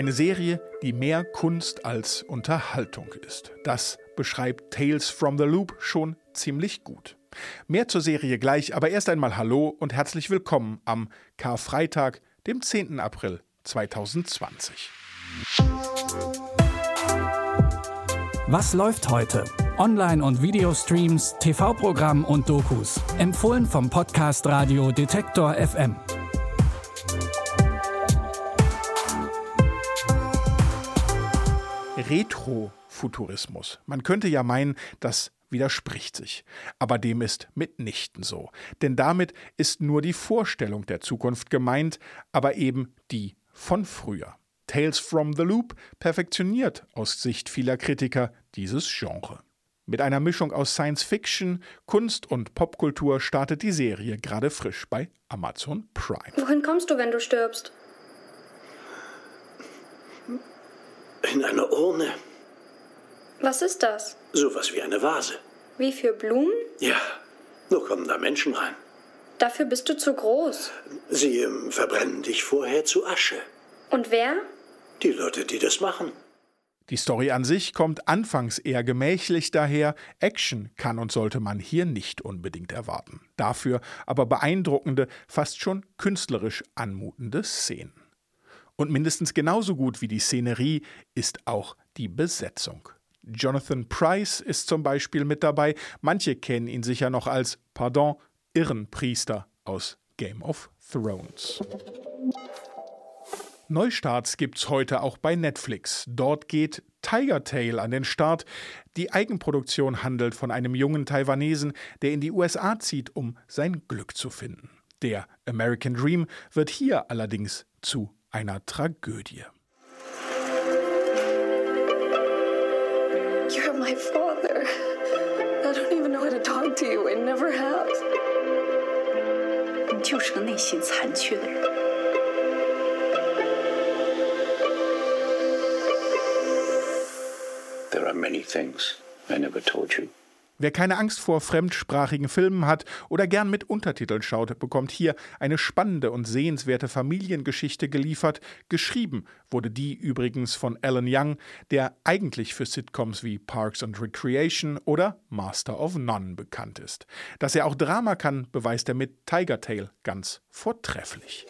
Eine Serie, die mehr Kunst als Unterhaltung ist. Das beschreibt Tales from the Loop schon ziemlich gut. Mehr zur Serie gleich, aber erst einmal Hallo und herzlich willkommen am Karfreitag, dem 10. April 2020. Was läuft heute? Online- und Videostreams, TV-Programm und Dokus. Empfohlen vom Podcast Radio Detektor FM. Retrofuturismus. Man könnte ja meinen, das widerspricht sich. Aber dem ist mitnichten so. Denn damit ist nur die Vorstellung der Zukunft gemeint, aber eben die von früher. Tales from the Loop perfektioniert aus Sicht vieler Kritiker dieses Genre. Mit einer Mischung aus Science Fiction, Kunst und Popkultur startet die Serie gerade frisch bei Amazon Prime. Wohin kommst du, wenn du stirbst? In eine Urne. Was ist das? Sowas wie eine Vase. Wie für Blumen? Ja, nur kommen da Menschen rein. Dafür bist du zu groß. Sie ähm, verbrennen dich vorher zu Asche. Und wer? Die Leute, die das machen. Die Story an sich kommt anfangs eher gemächlich daher, Action kann und sollte man hier nicht unbedingt erwarten. Dafür aber beeindruckende, fast schon künstlerisch anmutende Szenen. Und mindestens genauso gut wie die Szenerie ist auch die Besetzung. Jonathan Price ist zum Beispiel mit dabei. Manche kennen ihn sicher noch als, pardon, Irrenpriester aus Game of Thrones. Neustarts gibt's heute auch bei Netflix. Dort geht Tiger Tail an den Start. Die Eigenproduktion handelt von einem jungen Taiwanesen, der in die USA zieht, um sein Glück zu finden. Der American Dream wird hier allerdings zu einer Tragödie. You're my father. I don't even know how to talk to you. I never have. 你就是个内心残缺的人。 There are many things I never told you. Wer keine Angst vor fremdsprachigen Filmen hat oder gern mit Untertiteln schaut, bekommt hier eine spannende und sehenswerte Familiengeschichte geliefert. Geschrieben wurde die übrigens von Alan Young, der eigentlich für Sitcoms wie Parks and Recreation oder Master of None bekannt ist. Dass er auch Drama kann, beweist er mit Tiger Tail ganz vortrefflich.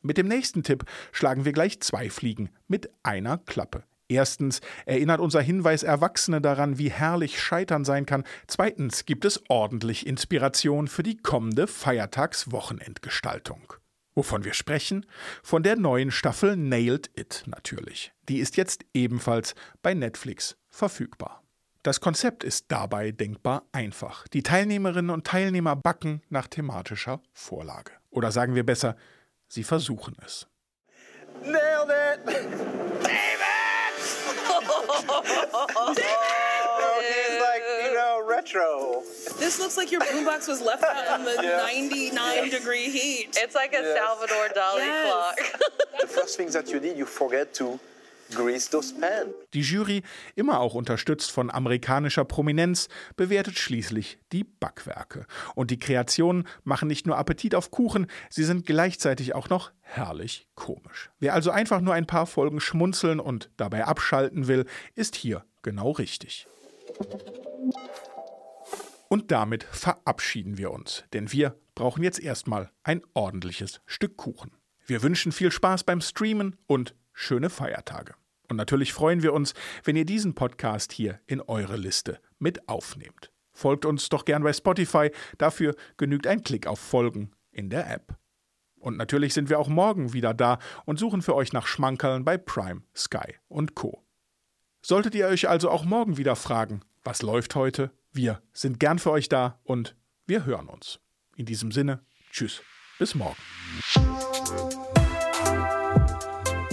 Mit dem nächsten Tipp schlagen wir gleich zwei Fliegen mit einer Klappe. Erstens erinnert unser Hinweis Erwachsene daran, wie herrlich Scheitern sein kann. Zweitens gibt es ordentlich Inspiration für die kommende Feiertagswochenendgestaltung. Wovon wir sprechen? Von der neuen Staffel Nailed It natürlich. Die ist jetzt ebenfalls bei Netflix verfügbar. Das Konzept ist dabei denkbar einfach. Die Teilnehmerinnen und Teilnehmer backen nach thematischer Vorlage. Oder sagen wir besser, sie versuchen es. He's like, you know, retro. This looks like your boombox was left out in the Yeah. 99 degree heat. It's like a Yes. Salvador Dali Yes. clock. The first thing that you did, you forget to grease those pans. Die Jury, immer auch unterstützt von amerikanischer Prominenz, bewertet schließlich die Backwerke. Und die Kreationen machen nicht nur Appetit auf Kuchen, sie sind gleichzeitig auch noch herrlich komisch. Wer also einfach nur ein paar Folgen schmunzeln und dabei abschalten will, ist hier genau richtig. Und damit verabschieden wir uns, denn wir brauchen jetzt erstmal ein ordentliches Stück Kuchen. Wir wünschen viel Spaß beim Streamen und schöne Feiertage. Und natürlich freuen wir uns, wenn ihr diesen Podcast hier in eure Liste mit aufnehmt. Folgt uns doch gern bei Spotify, dafür genügt ein Klick auf Folgen in der App. Und natürlich sind wir auch morgen wieder da und suchen für euch nach Schmankerln bei Prime, Sky und Co. Solltet ihr euch also auch morgen wieder fragen, was läuft heute? Wir sind gern für euch da und wir hören uns. In diesem Sinne, tschüss, bis morgen.